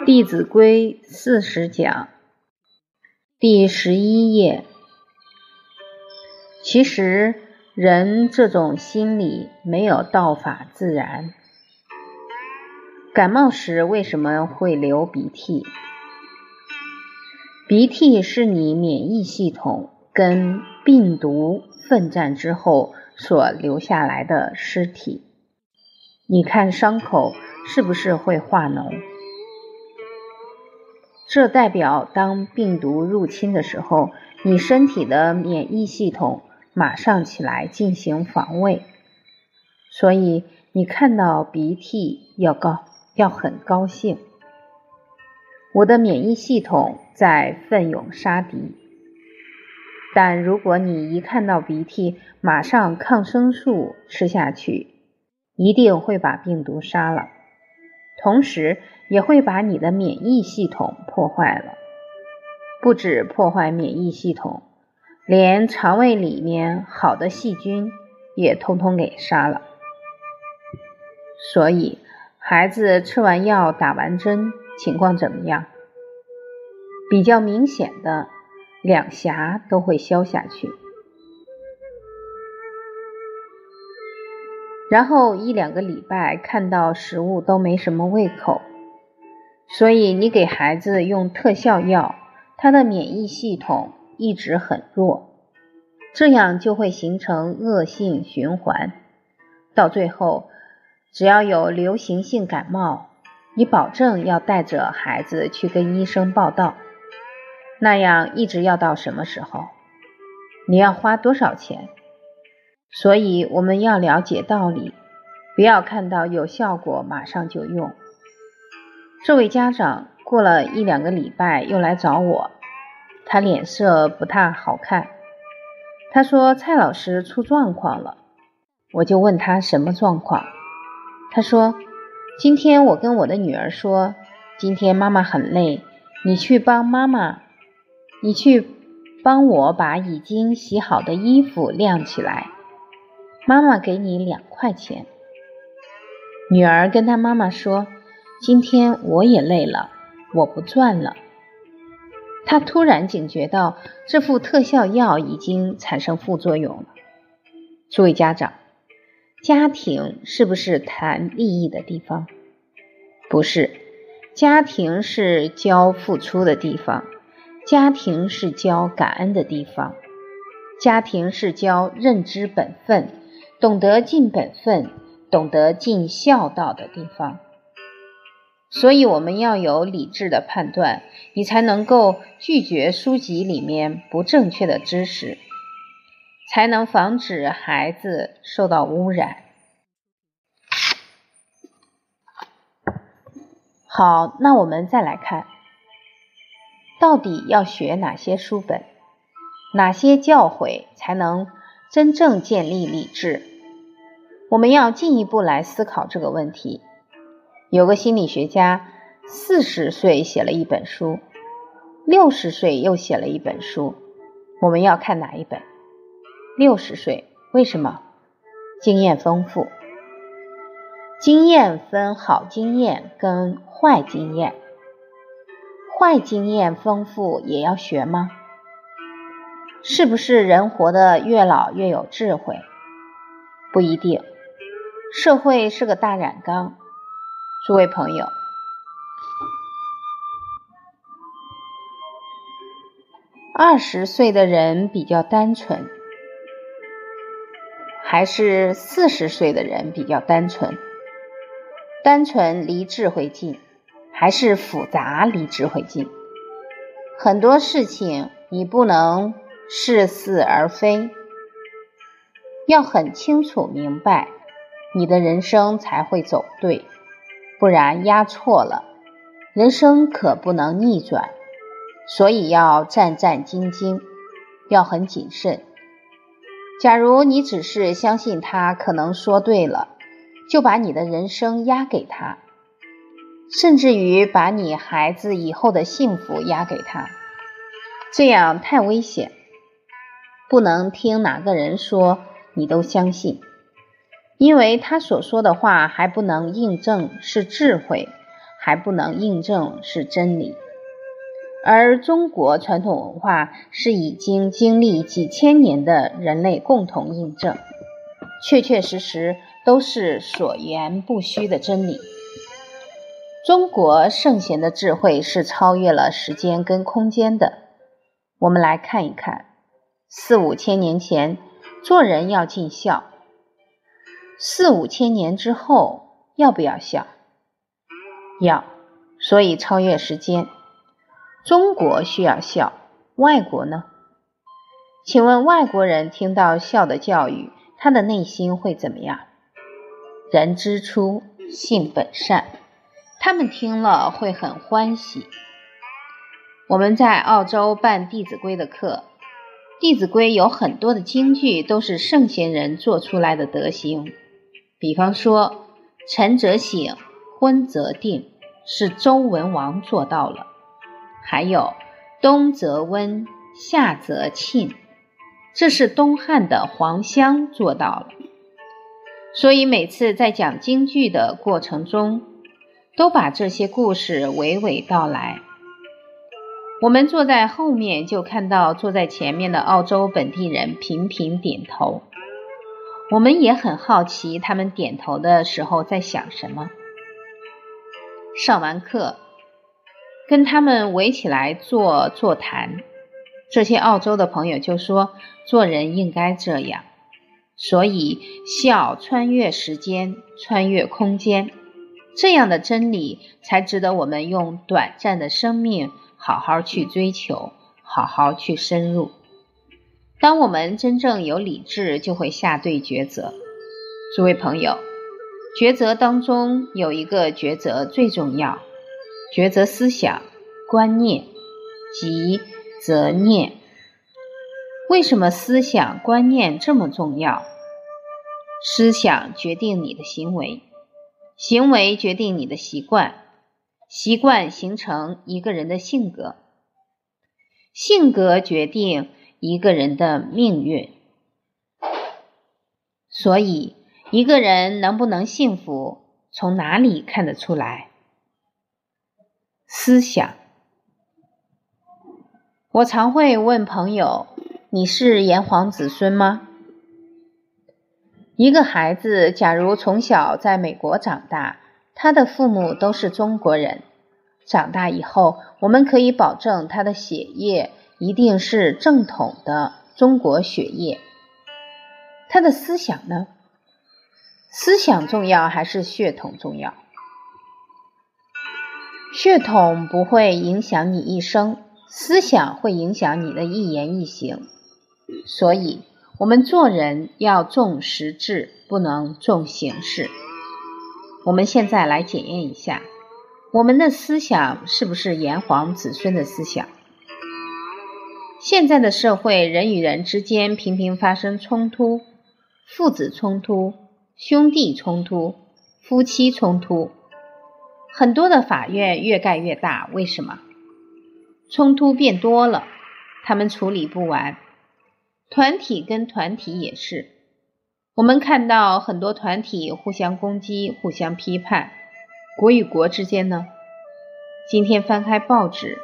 《弟子规》四十讲第十一页。其实，人这种心理没有道法自然。感冒时为什么会流鼻涕？鼻涕是你免疫系统跟病毒奋战之后所留下来的尸体。你看伤口是不是会化脓？这代表，当病毒入侵的时候，你身体的免疫系统马上起来进行防卫。所以，你看到鼻涕要高，要很高兴。我的免疫系统在奋勇杀敌。但如果你一看到鼻涕，马上抗生素吃下去，一定会把病毒杀了。同时也会把你的免疫系统破坏了，不止破坏免疫系统，连肠胃里面好的细菌也通通给杀了。所以，孩子吃完药、打完针，情况怎么样？比较明显的，两颊都会消下去。然后一两个礼拜看到食物都没什么胃口，所以你给孩子用特效药，他的免疫系统一直很弱，这样就会形成恶性循环。到最后，只要有流行性感冒，你保证要带着孩子去跟医生报道，那样一直要到什么时候？你要花多少钱？所以我们要了解道理，不要看到有效果马上就用。这位家长过了一两个礼拜又来找我，他脸色不太好看。他说蔡老师出状况了，我就问他什么状况。他说今天我跟我的女儿说，今天妈妈很累，你去帮妈妈，你去帮我把已经洗好的衣服晾起来。妈妈给你两块钱。女儿跟她妈妈说：“今天我也累了，我不赚了。”她突然警觉到这副特效药已经产生副作用了。诸位家长，家庭是不是谈利益的地方？不是，家庭是教付出的地方，家庭是教感恩的地方，家庭是教认知本分。懂得尽本分、懂得尽孝道的地方，所以我们要有理智的判断，你才能够拒绝书籍里面不正确的知识，才能防止孩子受到污染。好，那我们再来看，到底要学哪些书本，哪些教诲才能？真正建立理智，我们要进一步来思考这个问题。有个心理学家四十岁写了一本书，六十岁又写了一本书。我们要看哪一本？六十岁，为什么？经验丰富。经验分好经验跟坏经验，坏经验丰富也要学吗？是不是人活得越老越有智慧？不一定。社会是个大染缸，诸位朋友，二十岁的人比较单纯，还是四十岁的人比较单纯？单纯离智慧近，还是复杂离智慧近？很多事情你不能。似是而非，要很清楚明白，你的人生才会走对，不然压错了，人生可不能逆转。所以要战战兢兢，要很谨慎。假如你只是相信他可能说对了，就把你的人生压给他，甚至于把你孩子以后的幸福压给他，这样太危险。不能听哪个人说你都相信，因为他所说的话还不能印证是智慧，还不能印证是真理。而中国传统文化是已经经历几千年的人类共同印证，确确实实都是所言不虚的真理。中国圣贤的智慧是超越了时间跟空间的。我们来看一看，四五千年前做人要尽孝，四五千年之后要不要孝？要，所以超越时间。中国需要孝，外国呢？请问外国人听到孝的教育，他的内心会怎么样？人之初，性本善，他们听了会很欢喜。我们在澳洲办《弟子规》的课，《弟子规》有很多的金句都是圣贤人做出来的德行。比方说，“晨则省，昏则定”，是周文王做到了。还有“冬则温，夏则庆”，这是东汉的黄香做到了。所以每次在讲京剧的过程中，都把这些故事娓娓道来。我们坐在后面，就看到坐在前面的澳洲本地人频频点头。我们也很好奇，他们点头的时候在想什么。上完课。跟他们围起来做座谈，这些澳洲的朋友就说：“做人应该这样，所以笑穿越时间，穿越空间，这样的真理才值得我们用短暂的生命好好去追求，好好去深入。当我们真正有理智，就会下对抉择。诸位朋友，抉择当中有一个抉择最重要。”抉择思想、观念及择念，为什么思想观念这么重要？思想决定你的行为，行为决定你的习惯，习惯形成一个人的性格，性格决定一个人的命运。所以，一个人能不能幸福，从哪里看得出来？思想，我常会问朋友：“你是炎黄子孙吗？”一个孩子假如从小在美国长大，他的父母都是中国人，长大以后，我们可以保证他的血液一定是正统的中国血液。他的思想呢？思想重要还是血统重要？血统不会影响你一生，思想会影响你的一言一行。所以，我们做人要重实质，不能重形式。我们现在来检验一下，我们的思想是不是炎黄子孙的思想？现在的社会，人与人之间频频发生冲突，父子冲突、兄弟冲突、夫妻冲突。很多的法院越盖越大，为什么？冲突变多了，他们处理不完。团体跟团体也是，我们看到很多团体互相攻击、互相批判。国与国之间呢？今天翻开报纸，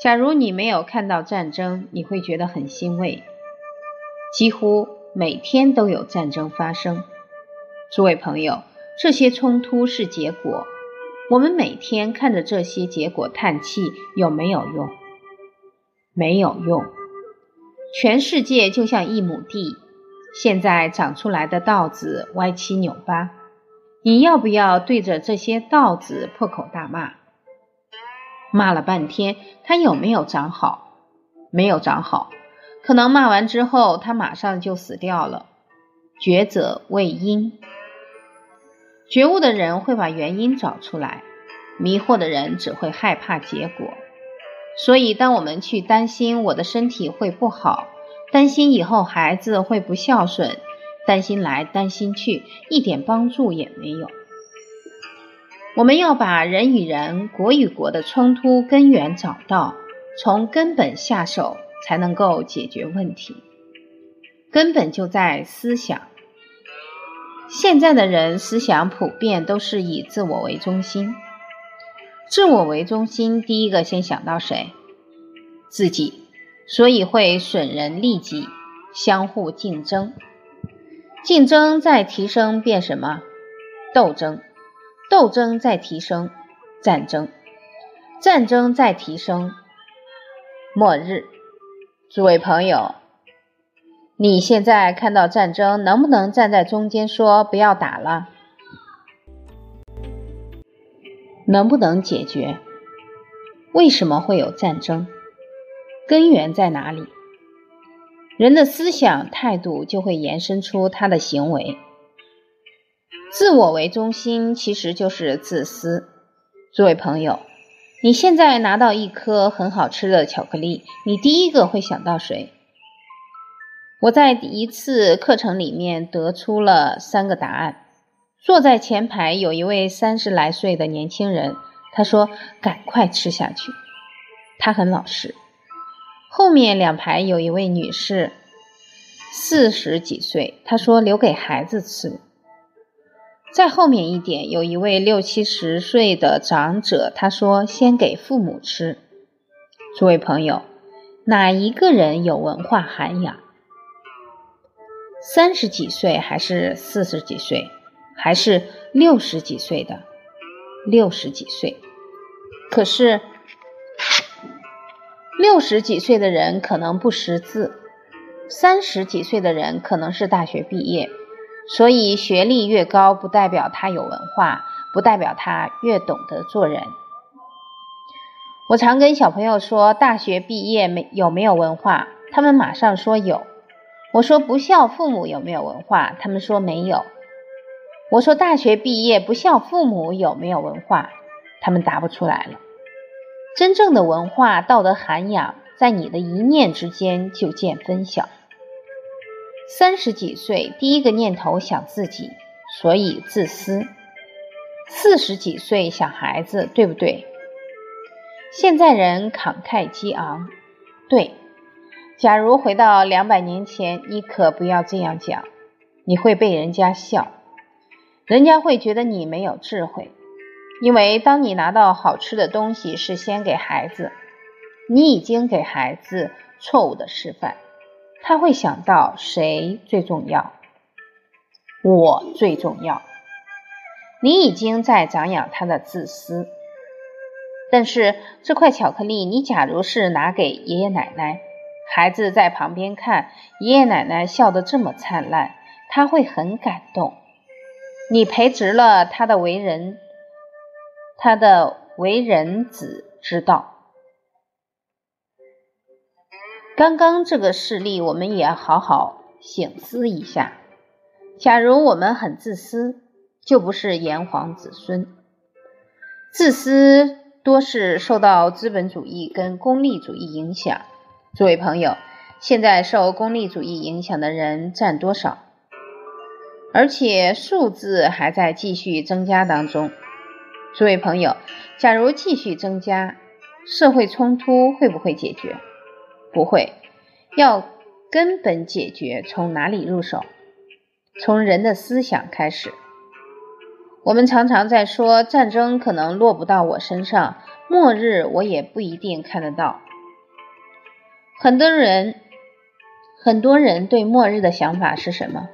假如你没有看到战争，你会觉得很欣慰。几乎每天都有战争发生。诸位朋友，这些冲突是结果。我们每天看着这些结果叹气，有没有用？没有用。全世界就像一亩地，现在长出来的稻子歪七扭八，你要不要对着这些稻子破口大骂？骂了半天，它有没有长好？没有长好。可能骂完之后，它马上就死掉了。觉者为因。觉悟的人会把原因找出来，迷惑的人只会害怕结果。所以，当我们去担心我的身体会不好，担心以后孩子会不孝顺，担心来担心去，一点帮助也没有。我们要把人与人、国与国的冲突根源找到，从根本下手，才能够解决问题。根本就在思想。现在的人思想普遍都是以自我为中心，自我为中心，第一个先想到谁？自己，所以会损人利己，相互竞争，竞争再提升变什么？斗争，斗争再提升战争，战争再提升末日。诸位朋友。你现在看到战争，能不能站在中间说不要打了？能不能解决？为什么会有战争？根源在哪里？人的思想态度就会延伸出他的行为。自我为中心其实就是自私。诸位朋友，你现在拿到一颗很好吃的巧克力，你第一个会想到谁？我在一次课程里面得出了三个答案。坐在前排有一位三十来岁的年轻人，他说：“赶快吃下去。”他很老实。后面两排有一位女士，四十几岁，她说：“留给孩子吃。”再后面一点有一位六七十岁的长者，他说：“先给父母吃。”诸位朋友，哪一个人有文化涵养？三十几岁还是四十几岁，还是六十几岁的？六十几岁。可是六十几岁的人可能不识字，三十几岁的人可能是大学毕业。所以学历越高，不代表他有文化，不代表他越懂得做人。我常跟小朋友说，大学毕业没有没有文化？他们马上说有。我说不孝父母有没有文化？他们说没有。我说大学毕业不孝父母有没有文化？他们答不出来了。真正的文化道德涵养，在你的一念之间就见分晓。三十几岁第一个念头想自己，所以自私；四十几岁想孩子，对不对？现在人慷慨激昂，对。假如回到两百年前，你可不要这样讲，你会被人家笑，人家会觉得你没有智慧。因为当你拿到好吃的东西是先给孩子，你已经给孩子错误的示范，他会想到谁最重要？我最重要。你已经在长养他的自私。但是这块巧克力，你假如是拿给爷爷奶奶。孩子在旁边看爷爷奶奶笑得这么灿烂，他会很感动。你培植了他的为人，他的为人子之道。刚刚这个事例，我们也好好醒思一下。假如我们很自私，就不是炎黄子孙。自私多是受到资本主义跟功利主义影响。诸位朋友，现在受功利主义影响的人占多少？而且数字还在继续增加当中。诸位朋友，假如继续增加，社会冲突会不会解决？不会。要根本解决，从哪里入手？从人的思想开始。我们常常在说，战争可能落不到我身上，末日我也不一定看得到。很多人，很多人对末日的想法是什么？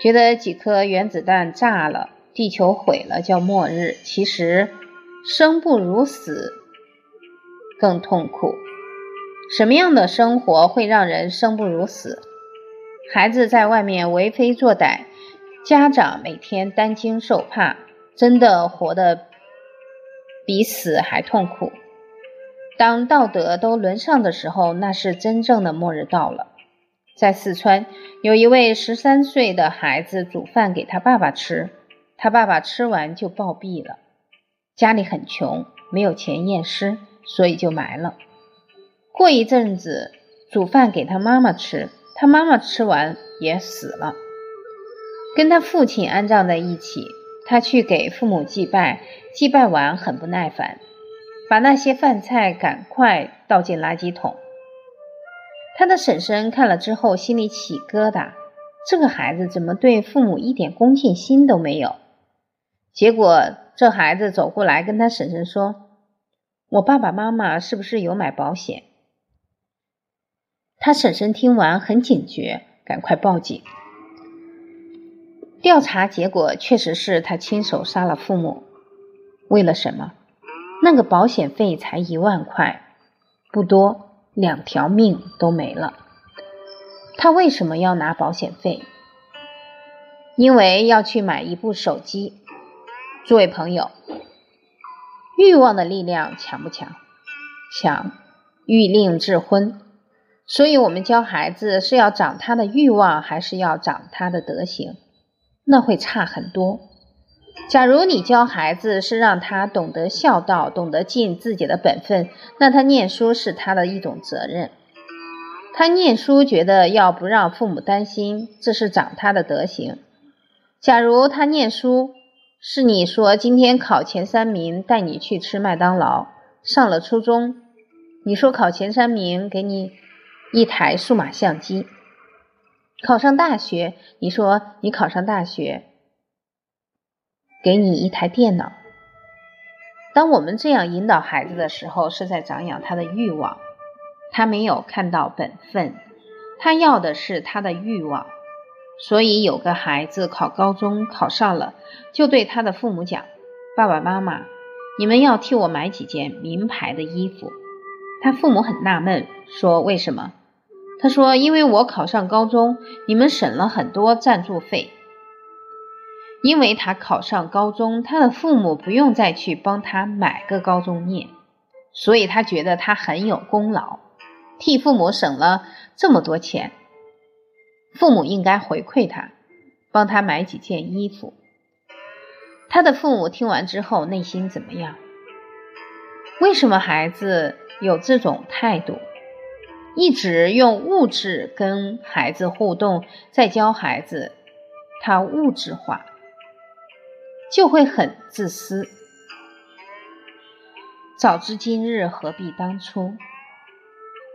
觉得几颗原子弹炸了，地球毁了叫末日。其实生不如死更痛苦。什么样的生活会让人生不如死？孩子在外面为非作歹，家长每天担惊受怕，真的活得比死还痛苦。当道德都沦丧的时候，那是真正的末日到了。在四川，有一位十三岁的孩子煮饭给他爸爸吃，他爸爸吃完就暴毙了。家里很穷，没有钱验尸，所以就埋了。过一阵子，煮饭给他妈妈吃，他妈妈吃完也死了，跟他父亲安葬在一起。他去给父母祭拜，祭拜完很不耐烦。把那些饭菜赶快倒进垃圾桶。他的婶婶看了之后心里起疙瘩，这个孩子怎么对父母一点恭敬心都没有？结果这孩子走过来跟他婶婶说：“我爸爸妈妈是不是有买保险？”他婶婶听完很警觉，赶快报警。调查结果确实是他亲手杀了父母，为了什么？那个保险费才一万块，不多，两条命都没了。他为什么要拿保险费？因为要去买一部手机。诸位朋友，欲望的力量强不强？强，欲令智昏。所以，我们教孩子是要长他的欲望，还是要长他的德行？那会差很多。假如你教孩子是让他懂得孝道，懂得尽自己的本分，那他念书是他的一种责任。他念书觉得要不让父母担心，这是长他的德行。假如他念书是你说今天考前三名带你去吃麦当劳，上了初中，你说考前三名给你一台数码相机。考上大学，你说你考上大学，给你一台电脑。当我们这样引导孩子的时候，是在长养他的欲望。他没有看到本分，他要的是他的欲望。所以有个孩子考高中考上了，就对他的父母讲：“爸爸妈妈，你们要替我买几件名牌的衣服。”他父母很纳闷，说：“为什么？”他说：“因为我考上高中，你们省了很多赞助费。因为他考上高中，他的父母不用再去帮他买个高中念，所以他觉得他很有功劳，替父母省了这么多钱，父母应该回馈他，帮他买几件衣服。他的父母听完之后，内心怎么样？为什么孩子有这种态度？”一直用物质跟孩子互动，再教孩子，他物质化就会很自私。早知今日，何必当初？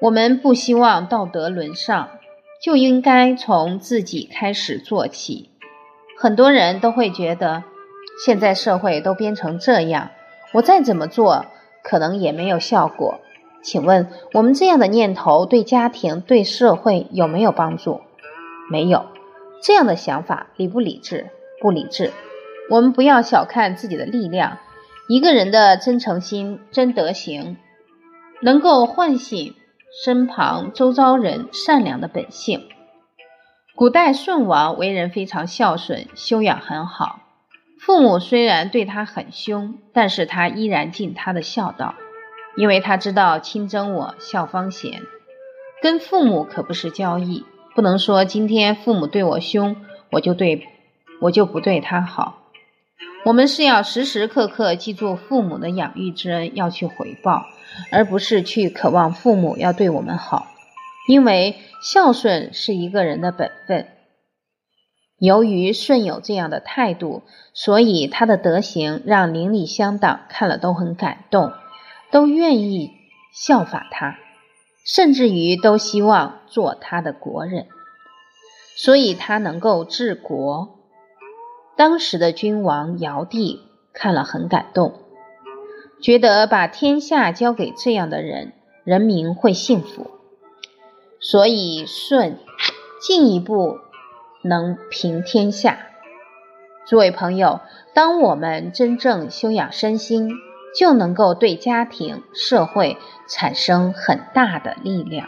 我们不希望道德沦丧，就应该从自己开始做起。很多人都会觉得，现在社会都变成这样，我再怎么做，可能也没有效果。请问我们这样的念头对家庭、对社会有没有帮助？没有。这样的想法理不理智？不理智。我们不要小看自己的力量。一个人的真诚心、真德行，能够唤醒身旁周遭人善良的本性。古代舜王为人非常孝顺，修养很好。父母虽然对他很凶，但是他依然尽他的孝道。因为他知道亲憎我，孝方贤。跟父母可不是交易，不能说今天父母对我凶，我就对我就不对他好。我们是要时时刻刻记住父母的养育之恩，要去回报，而不是去渴望父母要对我们好。因为孝顺是一个人的本分。由于舜有这样的态度，所以他的德行让邻里乡党看了都很感动。都愿意效法他，甚至于都希望做他的国人，所以他能够治国。当时的君王尧帝看了很感动，觉得把天下交给这样的人，人民会幸福。所以舜进一步能平天下。诸位朋友，当我们真正修养身心。就能够对家庭、社会产生很大的力量。